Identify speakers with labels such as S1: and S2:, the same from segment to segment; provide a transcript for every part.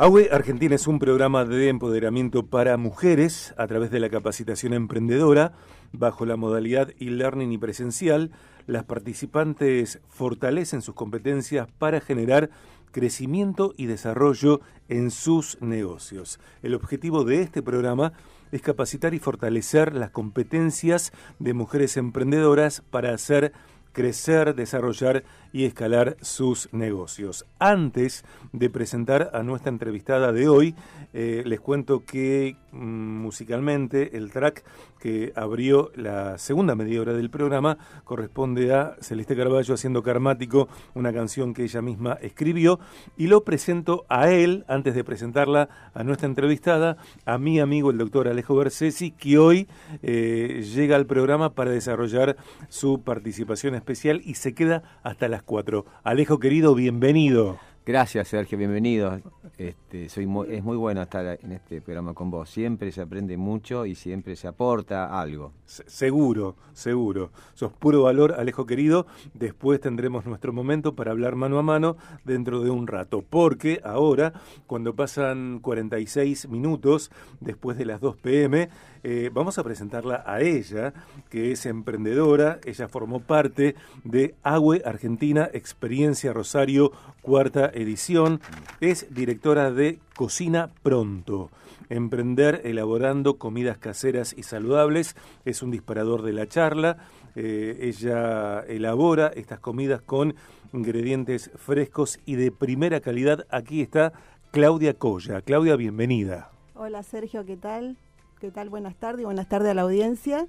S1: AUE Argentina es un programa de empoderamiento para mujeres a través de la capacitación emprendedora bajo la modalidad e-learning y presencial. Las participantes fortalecen sus competencias para generar crecimiento y desarrollo en sus negocios. El objetivo de este programa es capacitar y fortalecer las competencias de mujeres emprendedoras para hacer crecer, desarrollar y escalar sus negocios. Antes de presentar a nuestra entrevistada de hoy, eh, les cuento que mm, musicalmente el track que abrió la segunda media hora del programa corresponde a Celeste Carballo haciendo Karmático, una canción que ella misma escribió, y lo presento a él, antes de presentarla a nuestra entrevistada, a mi amigo el doctor Alejo Bersesi, que hoy eh, llega al programa para desarrollar su participación especial y se queda hasta las 4. Alejo querido, bienvenido.
S2: Gracias, Sergio, bienvenido. Este, es muy bueno estar en este programa con vos. Siempre se aprende mucho y siempre se aporta algo.
S1: seguro, seguro. Sos puro valor, Alejo querido. Después tendremos nuestro momento para hablar mano a mano dentro de un rato. Porque ahora, cuando pasan 46 minutos después de las 2 pm, eh, vamos a presentarla a ella, que es emprendedora. Ella formó parte de AGUE Argentina Experiencia Rosario, cuarta edición. Es directora de Cocina Pronto. Emprender elaborando comidas caseras y saludables es un disparador de la charla. Eh, ella elabora estas comidas con ingredientes frescos y de primera calidad. Aquí está Claudia Colla. Claudia, bienvenida.
S3: Hola Sergio, ¿qué tal? ¿Qué tal? Buenas tardes, buenas tardes a la audiencia.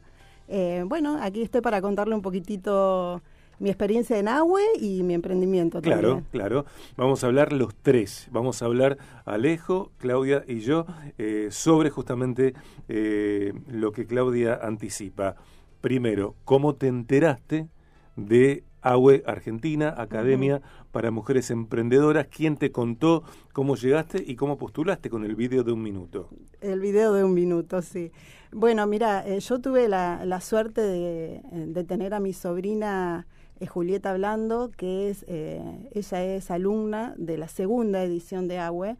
S3: Eh, bueno, aquí estoy para contarle un poquitito mi experiencia en Agüe y mi emprendimiento.
S1: Claro, claro. Vamos a hablar los tres. Vamos a hablar Alejo, Claudia y yo eh, sobre justamente eh, lo que Claudia anticipa. Primero, ¿cómo te enteraste de AUE Argentina, Academia para Mujeres Emprendedoras. ¿Quién te contó cómo llegaste y cómo postulaste con el video de un minuto?
S3: El video de un minuto, sí. Bueno, mira, eh, yo tuve la, suerte de, tener a mi sobrina eh, Julieta Blando, que es, eh, ella es alumna de la segunda edición de AUE.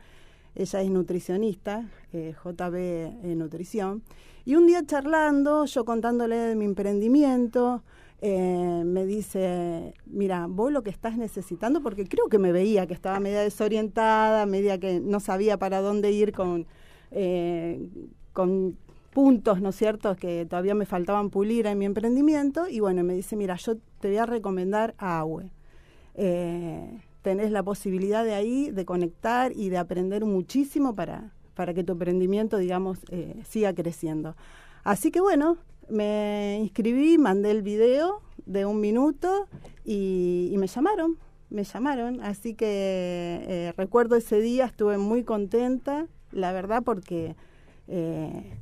S3: Ella es nutricionista, JB Nutrición. Y un día charlando, yo contándole de mi emprendimiento, eh, me dice, mira, vos lo que estás necesitando, porque creo que me veía que estaba media desorientada, media que no sabía para dónde ir con, eh, con puntos, ¿no es cierto?, que todavía me faltaban pulir en mi emprendimiento. Y bueno, me dice, mira, yo te voy a recomendar a AWE. Eh, tenés la posibilidad de ahí de conectar y de aprender muchísimo para, para que tu emprendimiento, digamos, siga creciendo. Así que bueno, me inscribí, mandé el video de un minuto y, me llamaron, me llamaron. Así que eh, recuerdo ese día, estuve muy contenta, la verdad, porque eh,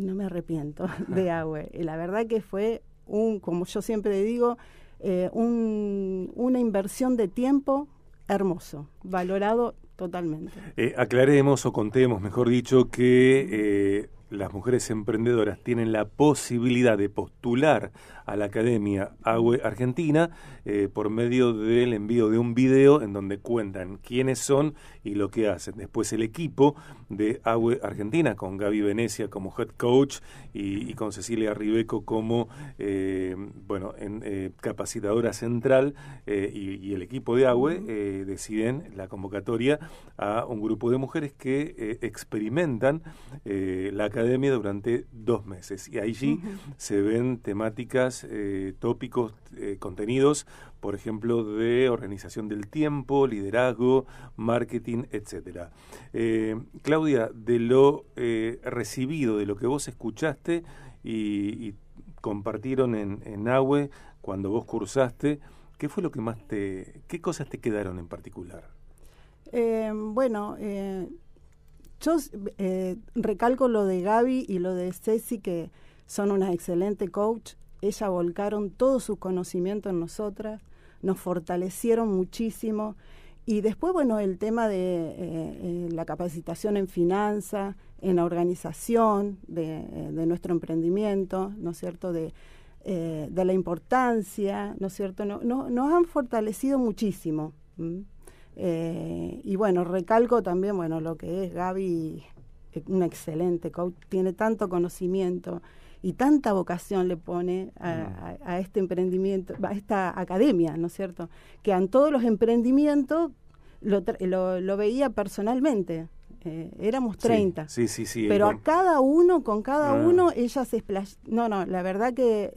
S3: no me arrepiento de agua. Y la verdad que fue un, como yo siempre digo, eh, una inversión de tiempo hermoso, valorado totalmente.
S1: aclaremos o contemos, mejor dicho, que las mujeres emprendedoras tienen la posibilidad de postular a la Academia AWE Argentina eh, por medio del envío de un video en donde cuentan quiénes son y lo que hacen. Después el equipo de AWE Argentina con Gaby Venecia como head coach y, con Cecilia Ribeco como eh, bueno en, eh, capacitadora central y, el equipo de AWE deciden la convocatoria a un grupo de mujeres que experimentan la academia durante dos meses y allí se ven temáticas eh, tópicos, eh, contenidos, por ejemplo, de organización del tiempo, liderazgo, marketing, etcétera. Eh, Claudia, de lo recibido, de lo que vos escuchaste y, compartieron en, en AWE cuando vos cursaste, ¿qué fue lo que más te, qué cosas te quedaron en particular?
S3: bueno, yo recalco lo de Gaby y lo de Ceci, que son una excelente coach ella volcaron todo su conocimiento en nosotras, nos fortalecieron muchísimo. Y después, bueno, el tema de eh, eh, la capacitación en finanzas, en la organización de, eh, nuestro emprendimiento, ¿no es cierto?, de, la importancia, ¿no es cierto?, no, nos han fortalecido muchísimo. Y bueno, recalco también, bueno, lo que es Gaby, una excelente coach, tiene tanto conocimiento y tanta vocación le pone a, mm. este emprendimiento, a esta academia, ¿no es cierto? Que en todos los emprendimientos lo, lo, veía personalmente. Eh, éramos 30.
S1: Sí, sí, sí.
S3: pero a cada uno, con cada ah. uno, ella se. No, no, la verdad que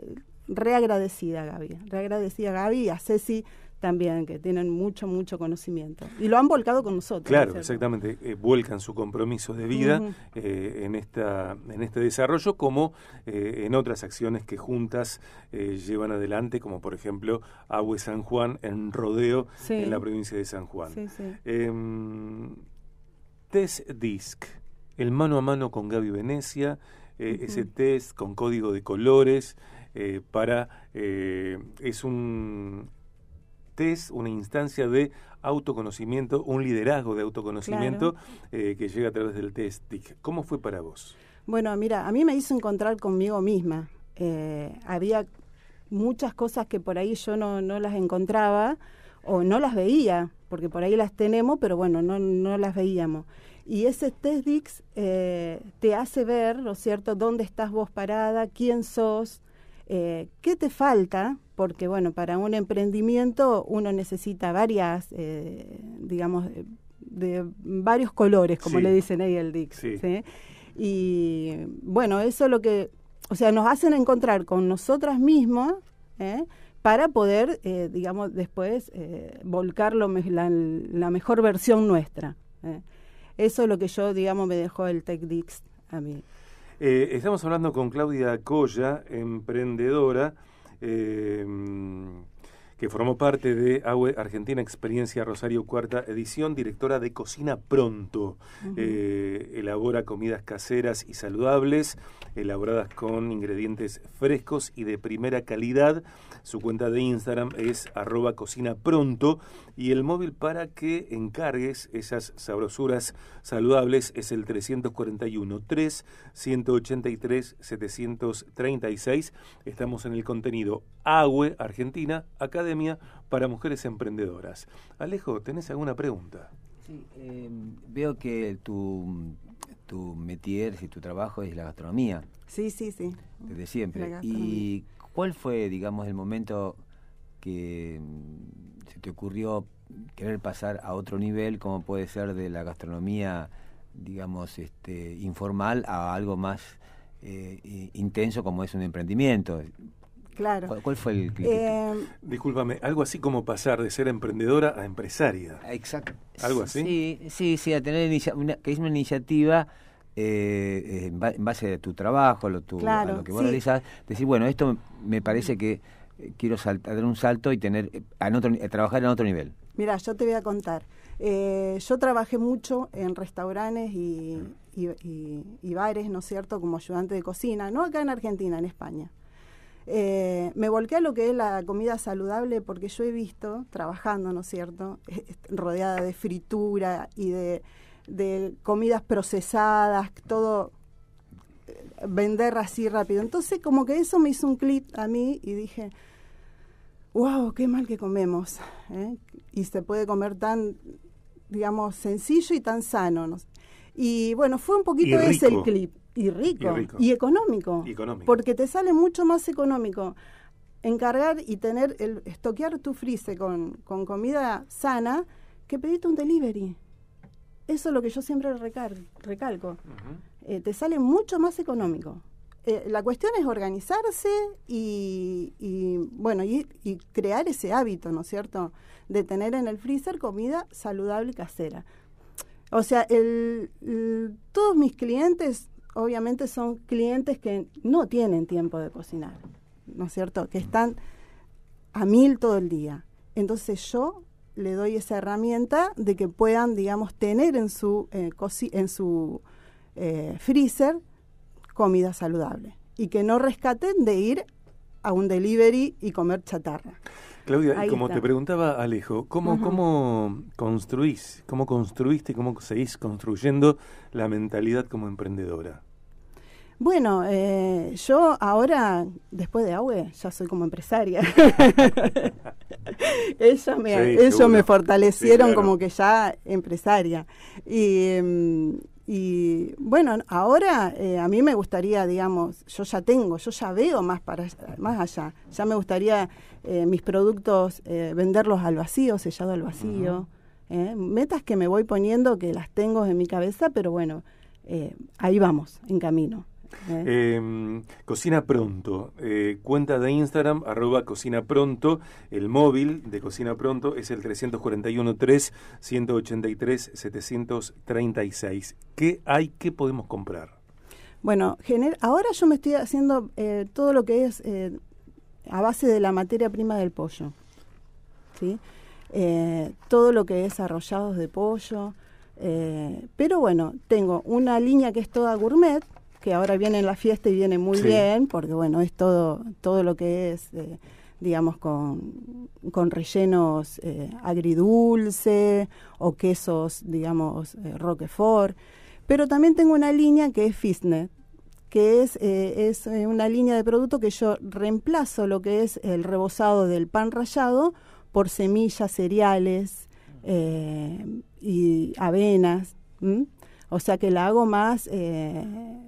S3: reagradecida Gaby, reagradecida Gaby y a Ceci también, que tienen mucho, mucho conocimiento. Y lo han volcado con nosotros.
S1: Claro, exactamente. Eh, vuelcan su compromiso de vida eh, en, esta, en este desarrollo, como eh, en otras acciones que juntas llevan adelante, como por ejemplo Agua San Juan en Rodeo, en la provincia de San Juan. Em, test Disc, el mano a mano con Gaby Venecia, ese test con código de colores. para es un test, una instancia de autoconocimiento, un liderazgo de autoconocimiento eh, que llega a través del test ¿Cómo fue para vos?
S3: Bueno, mira, a mí me hizo encontrar conmigo misma. Eh, había muchas cosas que por ahí yo no, no las encontraba o no las veía, porque por ahí las tenemos, pero bueno, no, no las veíamos. Y ese test eh, te hace ver, ¿no es cierto?, dónde estás vos parada, quién sos, eh, ¿Qué te falta? Porque, bueno, para un emprendimiento uno necesita varias, eh, digamos, de, varios colores, como le dicen ahí el Dix. Y, bueno, eso es lo que, o sea, nos hacen encontrar con nosotras mismas, ¿eh? para poder, digamos, después volcar la, la, mejor versión nuestra. Eso es lo que yo, digamos, me dejó el TechDix a mí.
S1: Eh, estamos hablando con Claudia Colla, emprendedora, eh, que formó parte de AWE Argentina Experiencia Rosario Cuarta Edición, directora de Cocina Pronto. Eh, elabora comidas caseras y saludables, elaboradas con ingredientes frescos y de primera calidad su cuenta de Instagram es arroba cocina pronto y el móvil para que encargues esas sabrosuras saludables es el 341 3 183 736. Estamos en el contenido AWE Argentina, Academia para Mujeres Emprendedoras. Alejo, ¿tenés alguna pregunta?
S2: Sí, em, veo que tu, tu métier y tu trabajo es la gastronomía.
S3: Sí, sí, sí.
S2: Desde siempre. ¿Y ¿Cuál fue, digamos, el momento que mm, se te ocurrió querer pasar a otro nivel, como puede ser de la gastronomía, digamos, este, informal a algo más eh, intenso como es un emprendimiento?
S3: Claro.
S2: ¿Cuál, fue el eh,
S1: Discúlpame, algo así como pasar de ser emprendedora a empresaria.
S2: Exacto.
S1: ¿Algo así?
S2: Sí, sí, sí, a tener una, que es una iniciativa eh, en, base a tu trabajo, lo, tu, a lo que vos realizas, decir, bueno, esto me parece que eh, quiero dar un salto y tener eh, eh, trabajar en otro nivel.
S3: Mira, yo te voy a contar. yo trabajé mucho en restaurantes y, bares, ¿no es cierto?, como ayudante de cocina, no acá en Argentina, en España. Me volqué a lo que es la comida saludable porque yo he visto, trabajando, ¿no es cierto?, rodeada de fritura y de de comidas procesadas, todo eh, vender así rápido. Entonces como que eso me hizo un clic a mí y dije, wow, qué mal que comemos. ¿eh? Y se puede comer tan, digamos, sencillo y tan sano. Y bueno, fue un poquito ese el clip. Y rico, y económico, Porque te sale mucho más económico encargar y tener, el estoquear tu freezer con, con comida sana que pedirte un delivery. Eso es lo que yo siempre recalco. Eh, te sale mucho más económico. Eh, la cuestión es organizarse y, bueno y, crear ese hábito, ¿no es cierto? De tener en el freezer comida saludable y casera. O sea, el, todos mis clientes, obviamente, son clientes que no tienen tiempo de cocinar, ¿no es cierto? Que están a mil todo el día. Entonces yo le doy esa herramienta de que puedan, digamos, tener en su, eh, en su eh, freezer comida saludable y que no rescaten de ir a un delivery y comer chatarra.
S1: Claudia, y como te preguntaba Alejo, ¿cómo, ¿cómo construís, cómo construiste, cómo seguís construyendo la mentalidad como emprendedora?
S3: Bueno, eh, yo ahora, después de Agüe, ya soy como empresaria. ellos me, ellos me fortalecieron como que ya empresaria. Y, em, y bueno, ahora eh, a mí me gustaría, digamos, yo ya tengo, yo ya veo más, para, más allá. Ya me gustaría eh, mis productos venderlos al vacío, sellado al vacío. metas que me voy poniendo, que las tengo en mi cabeza, pero bueno, ahí vamos, en camino.
S1: Eh, cocina Pronto, eh, cuenta de Instagram, arroba Cocina Pronto, el móvil de Cocina Pronto es el 341-3-183-736. ¿Qué hay? ¿Qué podemos comprar?
S3: Bueno, ahora yo me estoy haciendo eh, todo lo que es a base de la materia prima del pollo. ¿sí? todo lo que es arrollados de pollo. pero bueno, tengo una línea que es toda gourmet, que ahora viene en la fiesta y viene muy bien, porque bueno, es todo, todo lo que es, eh, digamos, con, con rellenos eh, agridulce o quesos, digamos, eh, roquefort. Pero también tengo una línea que es Fitness, que es, es una línea de producto que yo reemplazo lo que es el rebozado del pan rallado por semillas, cereales y avenas. O sea que la hago más, eh,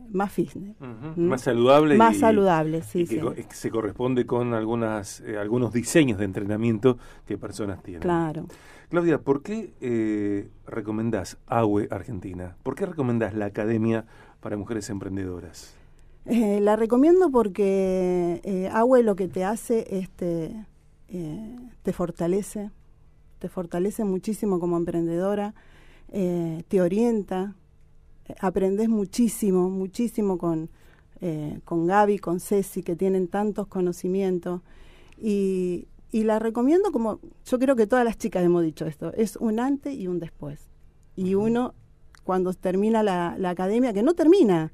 S3: más fitness.
S1: Más saludable.
S3: Más saludable, sí.
S1: que se corresponde con algunas, eh, algunos diseños de entrenamiento que personas tienen.
S3: Claro.
S1: Claudia, ¿por qué eh, recomendás AWE Argentina? ¿Por qué recomendás la Academia para Mujeres Emprendedoras?
S3: Eh, la recomiendo porque eh, AWE lo que te hace es te, te fortalece, te fortalece muchísimo como emprendedora, te orienta, aprendes muchísimo, muchísimo con, eh, con Gaby, con Ceci, que tienen tantos conocimientos. Y, y la recomiendo como, yo creo que todas las chicas hemos dicho esto, es un antes y un después. Y uno, cuando termina la, la academia, que no termina,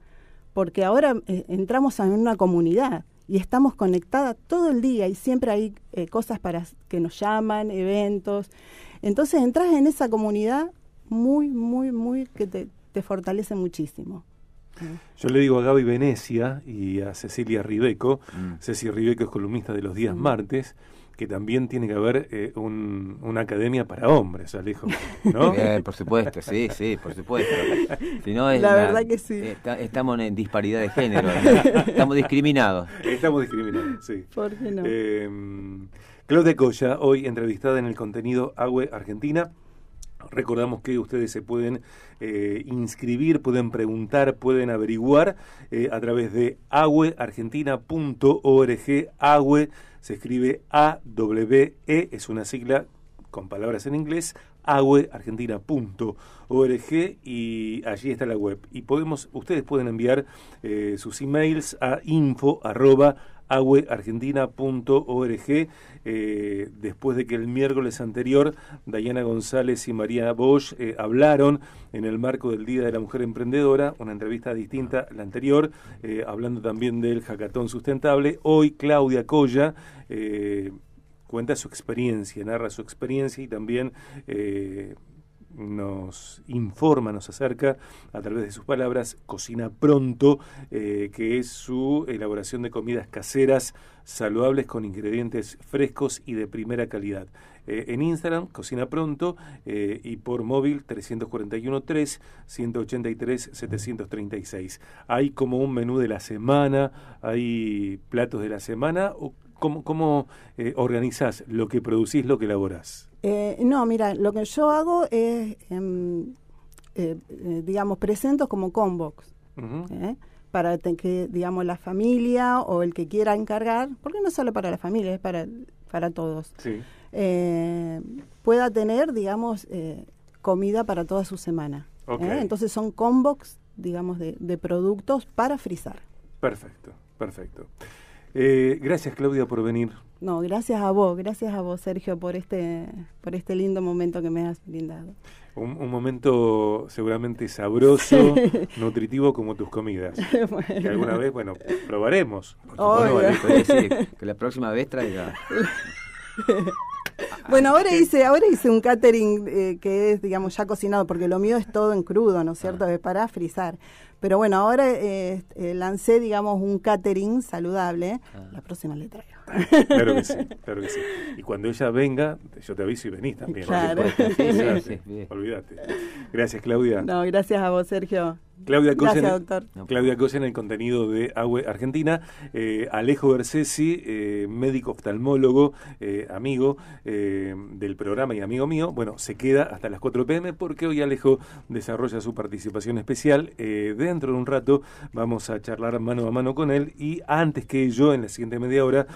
S3: porque ahora eh, entramos en una comunidad y estamos conectadas todo el día y siempre hay eh, cosas para que nos llaman, eventos. Entonces entras en esa comunidad muy, muy, muy que te, te fortalece muchísimo.
S1: Yo le digo a Gaby Venecia y a Cecilia Ribeco, mm. Cecilia Ribeco es columnista de los días mm. martes, que también tiene que haber eh, una academia para hombres, Alejo, ¿no?
S2: por supuesto, sí, sí, por supuesto.
S3: la verdad que sí.
S2: estamos en disparidad de género, estamos discriminados.
S1: Estamos discriminados, sí.
S3: ¿Por qué no?
S1: Eh, Claudia Coya, hoy entrevistada en el contenido Agüe Argentina. Recordamos que ustedes se pueden eh, inscribir, pueden preguntar, pueden averiguar eh, a través de agueargentina.org. Agüe se escribe A-W-E, es una sigla con palabras en inglés, agueargentina.org y allí está la web. Y podemos, ustedes pueden enviar eh, sus emails a info agueargentina.org eh, después de que el miércoles anterior Dayana González y María Bosch eh, hablaron en el marco del Día de la Mujer Emprendedora, una entrevista distinta a la anterior, eh, hablando también del jacatón sustentable. Hoy Claudia Colla cuenta su experiencia, narra su experiencia y también nos informa, nos acerca a través de sus palabras Cocina Pronto, eh, que es su elaboración de comidas caseras saludables con ingredientes frescos y de primera calidad. Eh, en Instagram, Cocina Pronto, eh, y por móvil 341 3 183 736. Hay como un menú de la semana, hay platos de la semana. ¿Cómo, cómo organizás lo que producís, lo que elaborás?
S3: Eh, no, mira, lo que yo hago es, em, eh, eh, digamos, presento como convox. Para que, digamos, la familia o el que quiera encargar, porque no solo para la familia, es para, para todos, pueda tener, digamos, comida para toda su semana. Entonces son convox, digamos, de, de productos para frizar.
S1: Perfecto, perfecto. gracias, Claudia, por venir.
S3: No, gracias a vos, gracias a vos, Sergio, por este, por este lindo momento que me has brindado.
S1: Un, momento seguramente sabroso, nutritivo como tus comidas. Que alguna vez, bueno, probaremos.
S2: que la próxima vez traiga
S3: bueno, ahora hice, ahora hice un catering eh, que es, digamos, ya cocinado, porque lo mío es todo en crudo, ¿no es cierto? Es para frizar. Pero bueno, ahora eh, eh, lancé, digamos, un catering saludable.
S2: Ah.
S3: La próxima le traigo.
S1: Claro que sí, claro que sí. Y cuando ella venga, yo te aviso y venís también.
S3: Claro.
S1: Olvídate,
S2: Sí, bien.
S1: olvídate. Gracias, Claudia.
S3: No, gracias a vos, Sergio.
S1: Claudia Cosen,
S3: Gracias, doctor.
S1: Claudia Cosen, el contenido de Agüe Argentina. Eh, Alejo Bersesi, eh, médico oftalmólogo, eh, amigo eh, del programa y amigo mío. Bueno, se queda hasta las 4 pm porque hoy Alejo desarrolla su participación especial. Eh, dentro de un rato vamos a charlar mano a mano con él y antes que yo, en la siguiente media hora,